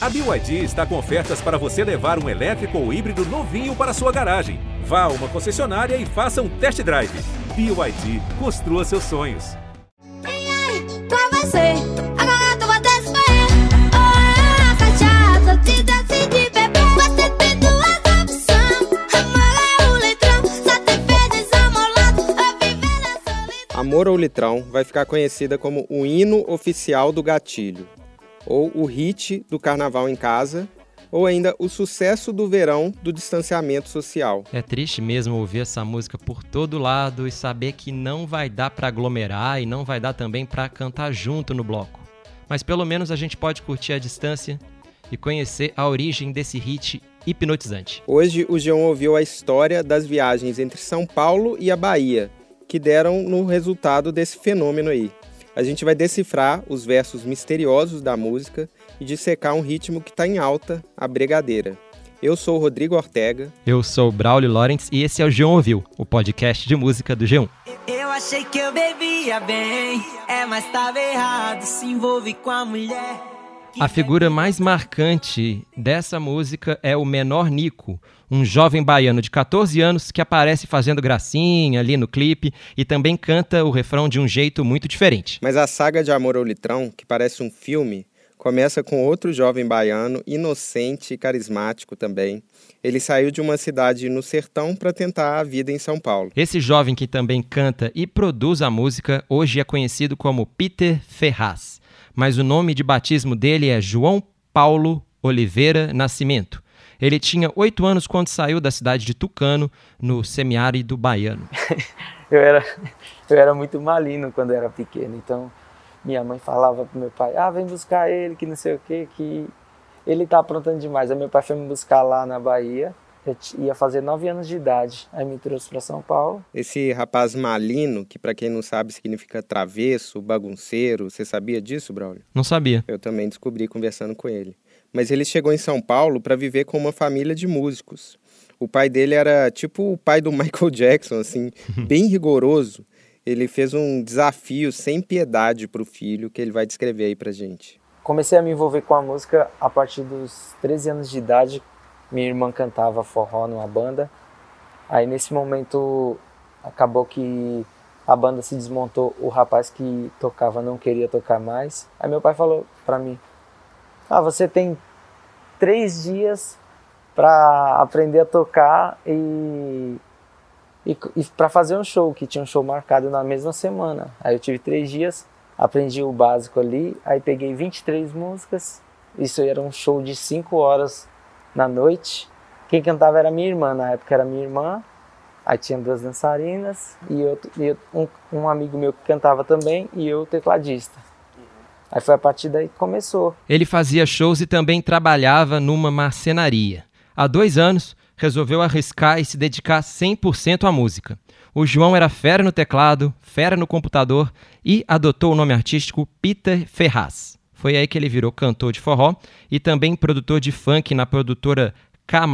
A BYD está com ofertas para você levar um elétrico ou híbrido novinho para sua garagem. Vá a uma concessionária e faça um test drive. BYD, construa seus sonhos. Ei, ai, pra você, agora tu vai escolher. Ou a cachaça, te decide beber. Você tem duas opções. Amor é o litrão, só te fez desamolado. Ou viver na solidão. Amor ou Litrão vai ficar conhecida como o hino oficial do gatilho, ou o hit do carnaval em casa, ou ainda o sucesso do verão do distanciamento social. É triste mesmo ouvir essa música por todo lado e saber que não vai dar pra aglomerar e não vai dar também pra cantar junto no bloco. Mas pelo menos a gente pode curtir a distância e conhecer a origem desse hit hipnotizante. Hoje o Geon ouviu a história das viagens entre São Paulo e a Bahia, que deram no resultado desse fenômeno aí. A gente vai decifrar os versos misteriosos da música e dissecar um ritmo que está em alta, a bregadeira. Eu sou o Rodrigo Ortega. Eu sou o Braulio Lawrence e esse é o G1 Ouviu, o podcast de música do G1. Eu achei que eu bebia bem, é, mas tava errado, se envolve com a mulher. A figura mais marcante dessa música é o Menor Nico, um jovem baiano de 14 anos que aparece fazendo gracinha ali no clipe e também canta o refrão de um jeito muito diferente. Mas a saga de Amor ao Litrão, que parece um filme, começa com outro jovem baiano, inocente e carismático também. Ele saiu de uma cidade no sertão para tentar a vida em São Paulo. Esse jovem que também canta e produz a música hoje é conhecido como Peter Ferraz, mas o nome de batismo dele é João Paulo Oliveira Nascimento. Ele tinha oito anos quando saiu da cidade de Tucano, no semiárido baiano. eu era, eu era muito malino quando era pequeno. Então, minha mãe falava pro meu pai: ah, vem buscar ele, que não sei o quê, que ele tá aprontando demais. Aí meu pai foi me buscar lá na Bahia. Eu ia fazer nove anos de idade. Aí me trouxe para São Paulo. Esse rapaz malino, que para quem não sabe significa travesso, bagunceiro, você sabia disso, Braulio? Não sabia. Eu também descobri conversando com ele. Mas ele chegou em São Paulo para viver com uma família de músicos. O pai dele era tipo o pai do Michael Jackson, assim, bem rigoroso. Ele fez um desafio sem piedade para o filho, que ele vai descrever aí pra gente. Comecei a me envolver com a música a partir dos 13 anos de idade. Minha irmã cantava forró numa banda. Aí nesse momento acabou que a banda se desmontou, o rapaz que tocava não queria tocar mais. Aí meu pai falou pra mim: Ah, você tem três dias pra aprender a tocar e, e, e para fazer um show, que tinha um show marcado na mesma semana. Aí eu tive três dias, aprendi o básico ali, aí peguei 23 músicas. Isso era um show de cinco horas na noite. Quem cantava era minha irmã, na época era minha irmã. Aí tinha duas dançarinas e, eu, e um, um amigo meu que cantava também e eu tecladista. Aí foi a partir daí que começou. Ele fazia shows e também trabalhava numa marcenaria. Há dois anos, resolveu arriscar e se dedicar 100% à música. O João era fera no teclado, fera no computador e adotou o nome artístico Peter Ferraz. Foi aí que ele virou cantor de forró e também produtor de funk na produtora K+,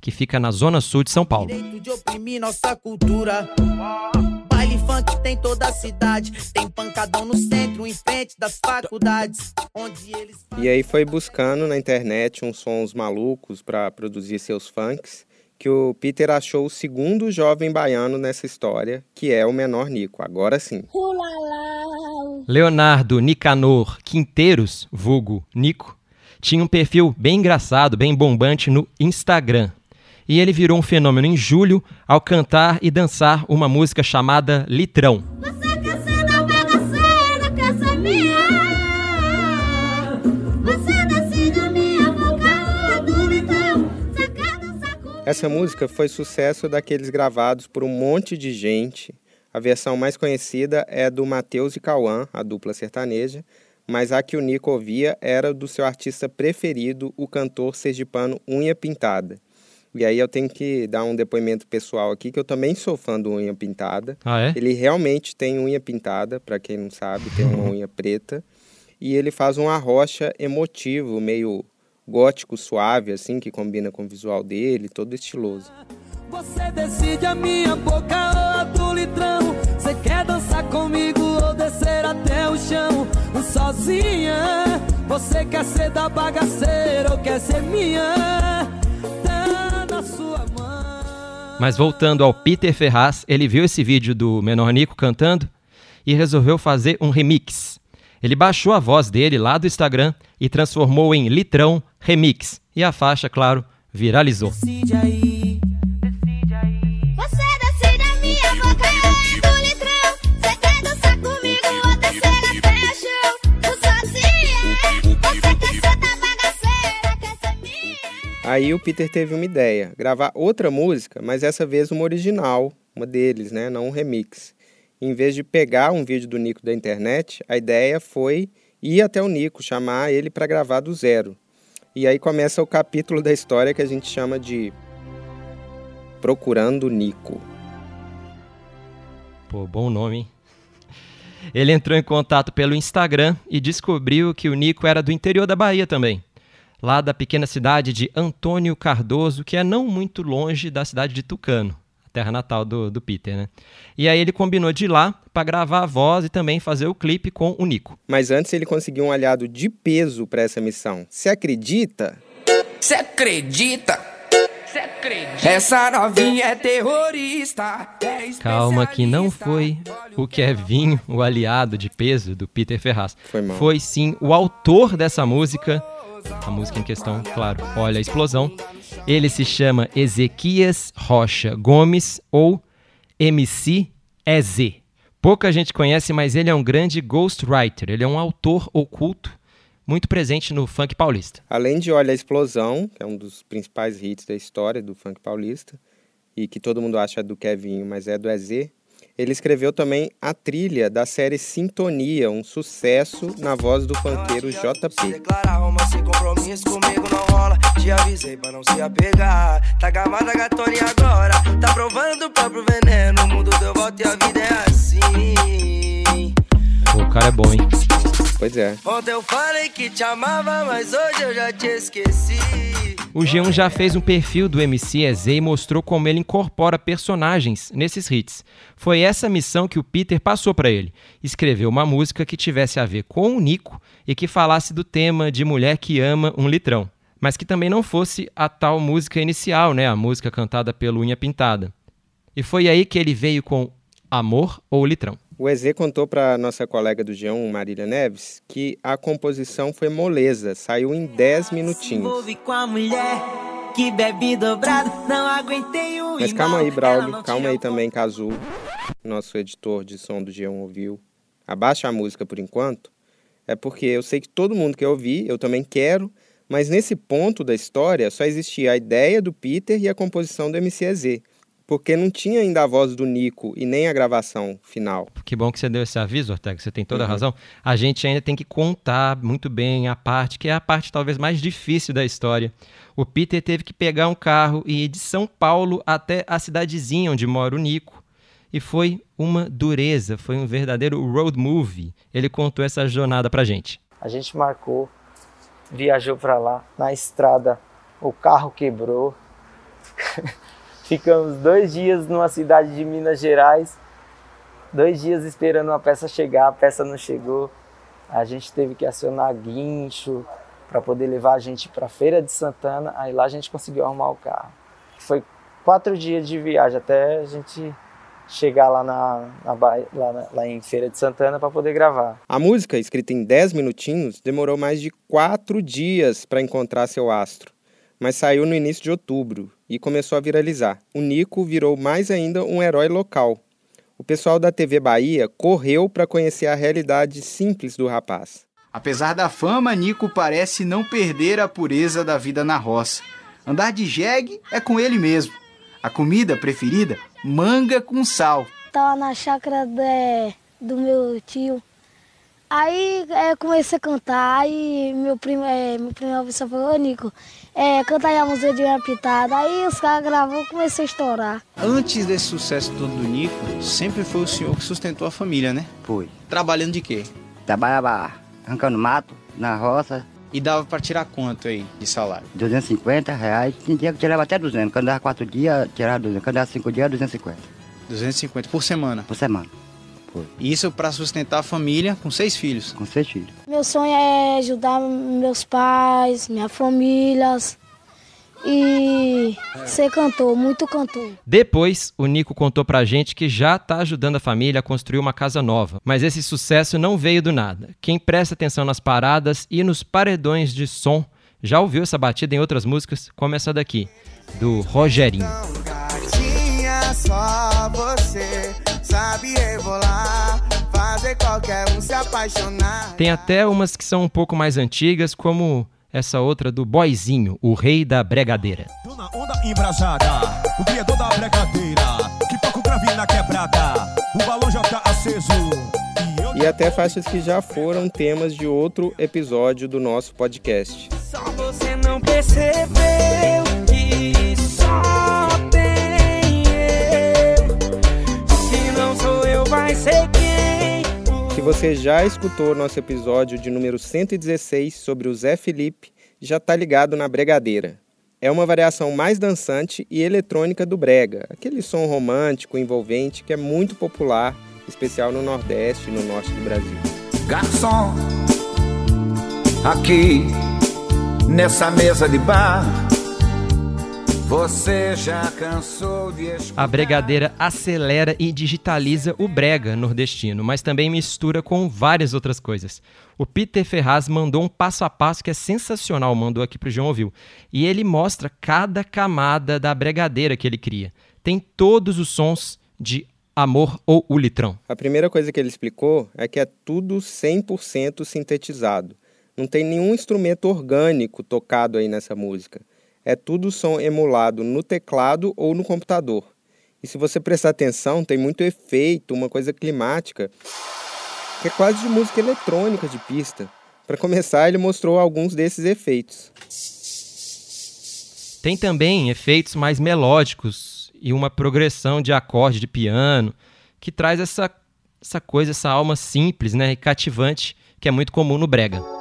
que fica na zona sul de São Paulo. Direito de oprimir nossa cultura. Baile funk tem toda a cidade. Tem pancadão no centro, em frente das faculdades. Onde eles E aí foi buscando na internet uns sons malucos para produzir seus funks, que o Peter achou o segundo jovem baiano nessa história, que é o menor Nico. Agora sim. Leonardo Nicanor Quinteiros, vulgo Nico, tinha um perfil bem engraçado, bem bombante no Instagram. E ele virou um fenômeno em julho ao cantar e dançar uma música chamada Litrão. Você quer ser da Mega Sena, quer ser minha? Você decide a minha boca, do litrão. Você quer dançar comigo? Essa música foi sucesso daqueles gravados por um monte de gente. A versão mais conhecida é do Matheus e Cauã, a dupla sertaneja, mas a que o Nico ouvia era do seu artista preferido, o cantor sergipano Unha Pintada. E aí eu tenho que dar um depoimento pessoal aqui, que eu também sou fã do Unha Pintada. Ah, é? Ele realmente tem unha pintada, para quem não sabe, tem uma unha preta. E ele faz um arrocha emotivo, meio gótico, suave, assim, que combina com o visual dele, todo estiloso. Você decide a minha boca ou a do litrão. Você quer dançar comigo ou descer até o chão? Sozinha, Você quer ser da bagaceira ou quer ser minha? Tá na sua mão. Mas voltando ao Peter Ferraz, ele viu esse vídeo do Menor Nico cantando e resolveu fazer um remix. Ele baixou a voz dele lá do Instagram e transformou em Litrão Remix. E a faixa, claro, viralizou. Decide aí. Aí o Peter teve uma ideia, gravar outra música, mas essa vez uma original, uma deles, né, não um remix. Em vez de pegar um vídeo do Nico da internet, a ideia foi ir até o Nico, chamar ele para gravar do zero. E aí começa o capítulo da história que a gente chama de Procurando Nico. Pô, bom nome, hein? Ele entrou em contato pelo Instagram e descobriu que o Nico era do interior da Bahia também. Lá da pequena cidade de Antônio Cardoso, que é não muito longe da cidade de Tucano, a terra natal do, do Peter, né? E aí ele combinou de ir lá para gravar a voz e também fazer o clipe com o Nico. Mas antes ele conseguiu um aliado de peso para essa missão. Se acredita? Cê acredita? Essa novinha é terrorista. é Calma que não foi o Kevinho, o aliado de peso do Peter Ferraz. Foi mal. Foi sim o autor dessa música. A música em questão, claro, Olha a Explosão. Ele se chama Ezequias Rocha Gomes ou MC EZ. Pouca gente conhece, mas ele é um grande ghostwriter. Ele é um autor oculto muito presente no funk paulista. Além de Olha a Explosão, que é um dos principais hits da história do funk paulista, e que todo mundo acha do Kevinho, mas é do EZ, ele escreveu também a trilha da série Sintonia, um sucesso na voz do funkeiro Se JP. declarar romance, compromisso comigo não rola. Te avisei pra não se apegar. Tá gamada gatona agora tá provando do próprio veneno. O mundo deu volta e a vida é assim. Pô, o cara é bom, hein? Pois é. Ontem eu falei que te amava, mas hoje eu já te esqueci. O G1 já fez um perfil do MC EZ e mostrou como ele incorpora personagens nesses hits. Foi essa missão que o Peter passou para ele. Escrever uma música que tivesse a ver com o Nico e que falasse do tema de mulher que ama um litrão. Mas que também não fosse a tal música inicial, né? A música cantada pelo Unha Pintada. E foi aí que ele veio com Amor ou Litrão. O EZ contou para nossa colega do G1, Marília Neves, que a composição foi moleza, saiu em 10 minutinhos. Envolve com a mulher que bebe dobrado, não aguentei o Mas calma aí, Braulio, calma aí também, Cazu, nosso editor de som do G1 ouviu. Abaixa a música por enquanto, é porque eu sei que todo mundo quer ouvir, eu também quero, mas nesse ponto da história só existia a ideia do Peter e a composição do MCZ, porque não tinha ainda a voz do Nico e nem a gravação final. Que bom que você deu esse aviso, Ortega, você tem toda a Uhum. razão. A gente ainda tem que contar muito bem a parte, que é a parte talvez mais difícil da história. O Peter teve que pegar um carro e ir de São Paulo até a cidadezinha onde mora o Nico. E foi uma dureza, foi um verdadeiro road movie. Ele contou essa jornada pra gente. A gente marcou, viajou pra lá, na estrada o carro quebrou. Ficamos dois dias numa cidade de Minas Gerais, dois dias esperando uma peça chegar, a peça não chegou. A gente teve que acionar guincho para poder levar a gente para Feira de Santana, aí lá a gente conseguiu arrumar o carro. Foi quatro dias de viagem até a gente chegar lá, na, na lá, na- lá em Feira de Santana para poder gravar. A música, escrita em 10 minutinhos, demorou mais de quatro dias para encontrar seu astro, mas saiu no início de outubro e começou a viralizar. O Nico virou mais ainda um herói local. O pessoal da TV Bahia correu para conhecer a realidade simples do rapaz. Apesar da fama, Nico parece não perder a pureza da vida na roça. Andar de jegue é com ele mesmo. A comida preferida, manga com sal. Tava na chácara de- do meu tio. Aí é, comecei a cantar, aí meu primo, é, meu primo Elvis falou, ô Nico, é, canta aí a música de minha pitada. Aí os caras gravou e comecei a estourar. Antes desse sucesso todo do Nico, sempre foi o senhor que sustentou a família, né? Fui. Trabalhando de quê? Trabalhava arrancando mato na roça, E dava pra tirar quanto aí de salário? 250 reais. Tinha dia que tirava até 200. Quando dava 4 dias, tirava 200. Quando dava 5 dias, 250 250 por semana. por semana. Foi. Isso para sustentar a família com seis filhos. Com seis filhos. Meu sonho é ajudar meus pais, minha família e ser cantor, muito cantor. Depois, o Nico contou pra gente que já tá ajudando a família a construir uma casa nova. Mas esse sucesso não veio do nada. Quem presta atenção nas paradas e nos paredões de som já ouviu essa batida em outras músicas, como essa daqui, do Rogerinho. Tinha só você, sabe rebolar, fazer qualquer um se apaixonar. Tem até umas que são um pouco mais antigas, como essa outra do Boizinho, o rei da bregadeira. Na onda embrasada, o criador da bregadeira, que toca o grave na quebrada, o balão já tá aceso. E até faixas que já foram temas de outro episódio do nosso podcast. Só você não percebeu ser quem? Se você já escutou nosso episódio de número 116 sobre o Zé Felipe, já tá ligado na bregadeira. É uma variação mais dançante e eletrônica do brega, aquele som romântico, envolvente que é muito popular, especial no Nordeste e no Norte do Brasil. Garçom, aqui nessa mesa de bar, você já cansou de escutar. A bregadeira acelera e digitaliza o brega nordestino, mas também mistura com várias outras coisas. O Peter Ferraz mandou um passo a passo que é sensacional, mandou aqui pro João ouviu. E ele mostra cada camada da bregadeira que ele cria. Tem todos os sons de Amor ou o Litrão. A primeira coisa que ele explicou é que é tudo 100% sintetizado. Não tem nenhum instrumento orgânico tocado aí nessa música. É tudo som emulado no teclado ou no computador. E se você prestar atenção, tem muito efeito, uma coisa climática, que é quase de música eletrônica de pista. Para começar, ele mostrou alguns desses efeitos. Tem também efeitos mais melódicos e uma progressão de acorde de piano que traz essa, essa coisa, essa alma simples né, e cativante que é muito comum no brega.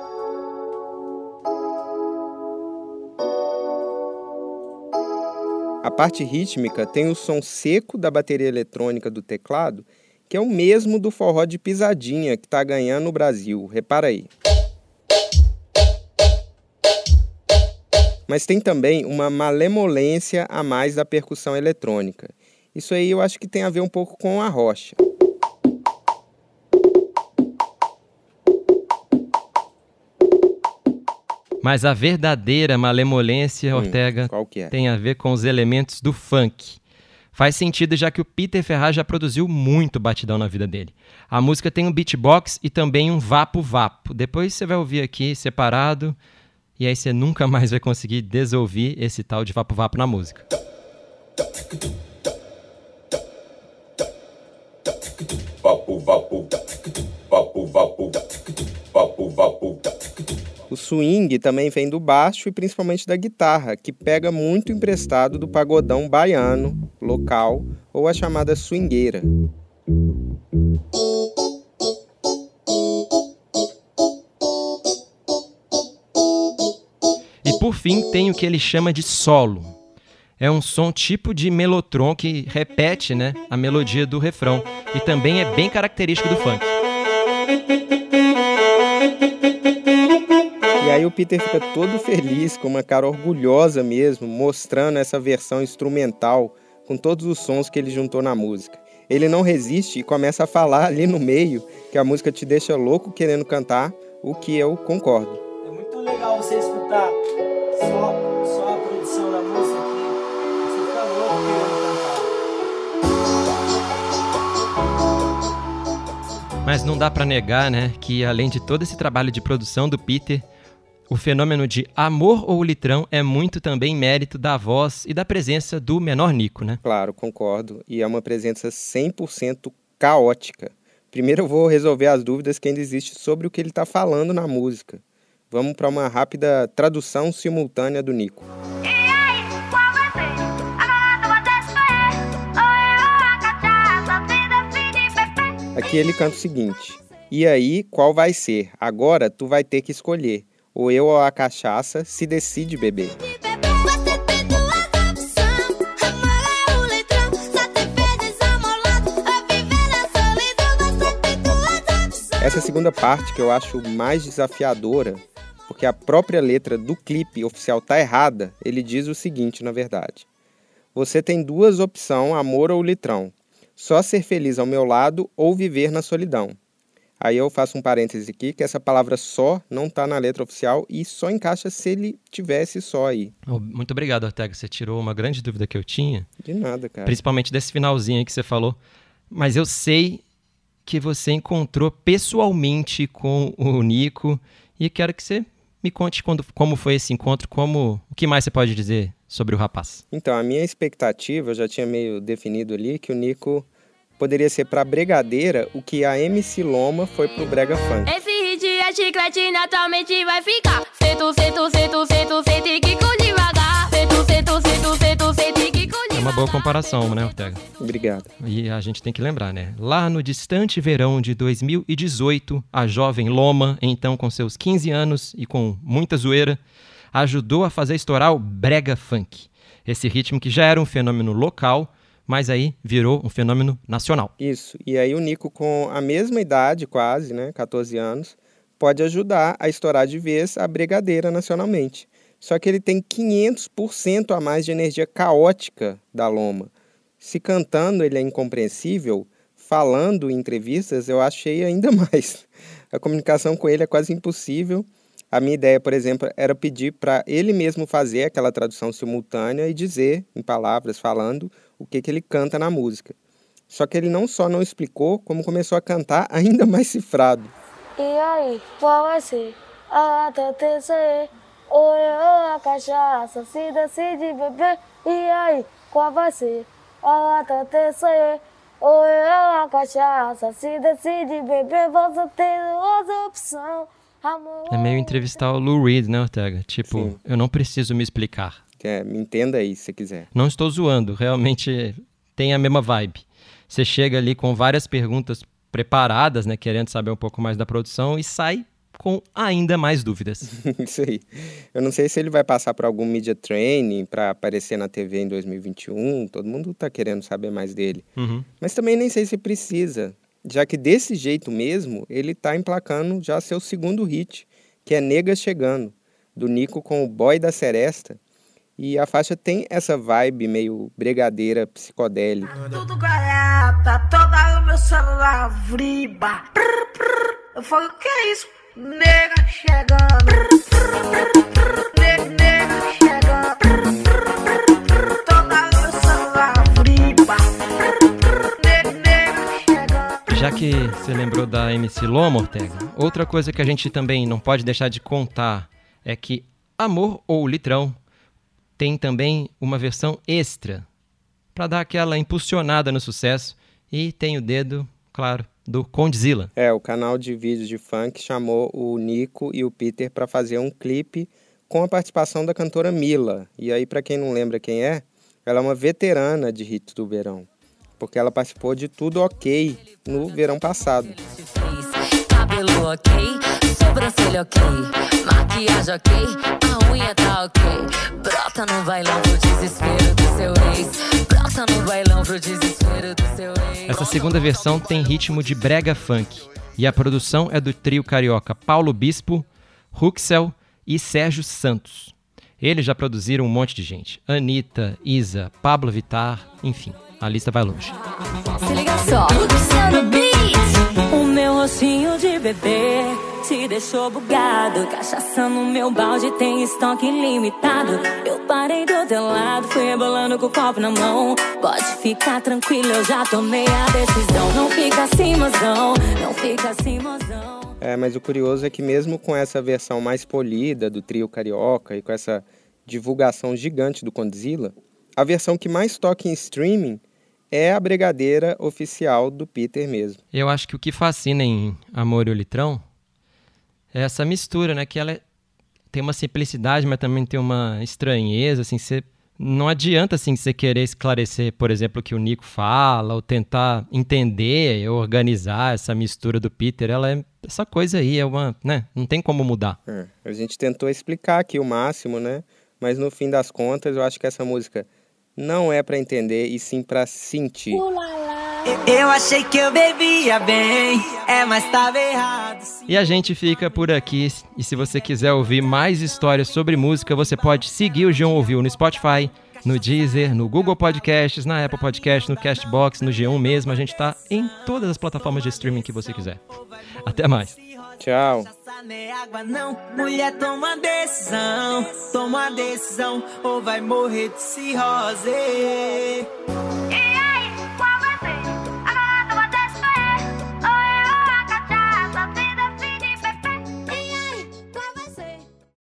A parte rítmica tem o som seco da bateria eletrônica do teclado, que é o mesmo do forró de pisadinha que está ganhando no Brasil. Repara aí. Mas tem também uma malemolência a mais da percussão eletrônica. Isso aí eu acho que tem a ver um pouco com a rocha. Mas a verdadeira malemolência, Hum, Ortega, qual que é? tem a ver com os elementos do funk. Faz sentido já que o Peter Ferraz já produziu muito batidão na vida dele. A música tem um beatbox e também um vapo-vapo. Depois você vai ouvir aqui separado e aí você nunca mais vai conseguir desouvir esse tal de vapo-vapo na música. Vapo, vapo, vapo, vapo, vapo, vapo. O swing também vem do baixo e principalmente da guitarra, que pega muito emprestado do pagodão baiano, local, ou a chamada swingueira. E por fim tem o que ele chama de solo. É um som tipo de melotron que repete né, a melodia do refrão e também é bem característico do funk. E aí o Peter fica todo feliz, com uma cara orgulhosa mesmo, mostrando essa versão instrumental com todos os sons que ele juntou na música. Ele não resiste e começa a falar ali no meio que a música te deixa louco querendo cantar, o que eu concordo. É muito legal você escutar só, só a produção da música que você fica louco querendo cantar. Mas não dá pra negar, né, que além de todo esse trabalho de produção do Peter, o fenômeno de amor ou litrão é muito também mérito da voz e da presença do menor Nico, né? Claro, concordo. E é uma presença 100% caótica. Primeiro eu vou resolver as dúvidas que ainda existem sobre o que ele está falando na música. Vamos para uma rápida tradução simultânea do Nico. Aqui ele canta o seguinte: E aí, qual vai ser? Agora tu vai ter que escolher. Ou eu ou a cachaça, se decide beber. Essa segunda parte que eu acho mais desafiadora, porque a própria letra do clipe oficial tá errada, ele diz o seguinte, na verdade. Você tem duas opções, amor ou litrão. Só ser feliz ao meu lado ou viver na solidão. Aí eu faço um parêntese aqui, que essa palavra só não está na letra oficial e só encaixa se ele tivesse só aí. Oh, Muito obrigado, Ortega. Você tirou uma grande dúvida que eu tinha. De nada, cara. Principalmente desse finalzinho aí que você falou. Mas eu sei que você encontrou pessoalmente com o Nico e quero que você me conte quando, como foi esse encontro, como o que mais você pode dizer sobre o rapaz. Então, a minha expectativa, eu já tinha meio definido ali, que o Nico poderia ser pra Bregadeira o que a MC Loma foi pro Brega Funk. Esse hit é chiclete, naturalmente vai ficar. Sento, sento, sento, sento, sento e que com devagar. Sento, sento, sento, sento, sento e que com É uma boa comparação, né, Ortega? Obrigado. E a gente tem que lembrar, né? Lá no distante verão de 2018, a jovem Loma, então com seus 15 anos e com muita zoeira, ajudou a fazer estourar o brega funk. Esse ritmo que já era um fenômeno local, mas aí virou um fenômeno nacional. Isso. E aí o Nico, com a mesma idade, quase, né, 14 anos, pode ajudar a estourar de vez a Bregadeira nacionalmente. Só que ele tem 500% a mais de energia caótica da Loma. Se cantando ele é incompreensível, falando em entrevistas eu achei ainda mais. A comunicação com ele é quase impossível. A minha ideia, por exemplo, era pedir para ele mesmo fazer aquela tradução simultânea e dizer, em palavras, falando, o que, que ele canta na música. Só que ele não só não explicou, como começou a cantar ainda mais cifrado. E aí, qual vai ser a TTC? Ou eu a cachaça, se decide beber? E aí, qual vai ser a TTC? Ou eu a cachaça, se decide beber? Você tem duas opções, amor. É meio entrevistar o Lou Reed, né, Ortega? Tipo, Sim. eu não preciso me explicar. É, me entenda aí, se quiser. Não estou zoando, realmente tem a mesma vibe. Você chega ali com várias perguntas preparadas, né, querendo saber um pouco mais da produção e sai com ainda mais dúvidas. Isso aí. Eu não sei se ele vai passar por algum media training para aparecer na TV em 2021. Todo mundo tá querendo saber mais dele. Uhum. Mas também nem sei se precisa, já que desse jeito mesmo, ele tá emplacando já seu segundo hit, que é Nega Chegando, do Nico com o Boy da Seresta. E a faixa tem essa vibe meio bregadeira psicodélica. Tudo garata, toda o meu celular. Eu falei, o que é isso? Nega chegando. Ne- Nega chegando. Toda o meu celular vriba. Ne- Nega chegando. Já que você lembrou da MC Loma, Ortega, outra coisa que a gente também não pode deixar de contar é que Amor ou Litrão tem também uma versão extra para dar aquela impulsionada no sucesso e tem o dedo, claro, do Condzilla. É, o canal de vídeos de funk chamou o Nico e o Peter para fazer um clipe com a participação da cantora Mila. E aí, para quem não lembra quem é, ela é uma veterana de hits do verão, porque ela participou de Tudo Ok no verão passado. Cabelo ok, sobrancelha ok, maquiagem ok, a unha tá ok. Brota no bailão pro desespero do seu ex. Brota no bailão pro desespero do seu ex. Essa segunda versão tem ritmo de brega funk e a produção é do trio carioca Paulo Bispo, Ruxel e Sérgio Santos. Eles já produziram um monte de gente: Anitta, Isa, Pablo Vittar, enfim, a lista vai longe. Se liga só, Luciano Beats. O meu rostinho de bebê te deixou bugado. Cachaça no meu balde tem estoque ilimitado. Eu parei do teu lado, fui rebolando com o copo na mão. Pode ficar tranquilo, eu já tomei a decisão. Não fica assim, mozão. Não fica assim, mozão. É, mas o curioso é que mesmo com essa versão mais polida do trio carioca e com essa divulgação gigante do Condzilla, a versão que mais toca em streaming é a bregadeira oficial do Peter mesmo. Eu acho que o que fascina em Amor e o Litrão essa mistura, né? Que ela é- tem uma simplicidade, mas também tem uma estranheza, assim, você não adianta assim você querer esclarecer, por exemplo, o que o Nico fala, ou tentar entender, ou organizar essa mistura do Peter, ela é essa coisa aí, é uma, né? Não tem como mudar. É, a gente tentou explicar aqui o máximo, né? Mas no fim das contas, eu acho que essa música não é para entender e sim para sentir. Ulala, Eu achei que eu bebia bem, é, mas tava errado. E a gente fica por aqui. E se você quiser ouvir mais histórias sobre música, você pode seguir o João Ouviu no Spotify, no Deezer, no Google Podcasts, na Apple Podcasts, no Castbox, no G1 mesmo. A gente tá em todas as plataformas de streaming que você quiser. Até mais. Tchau. Água não, mulher toma decisão, toma decisão ou vai morrer de cirrose.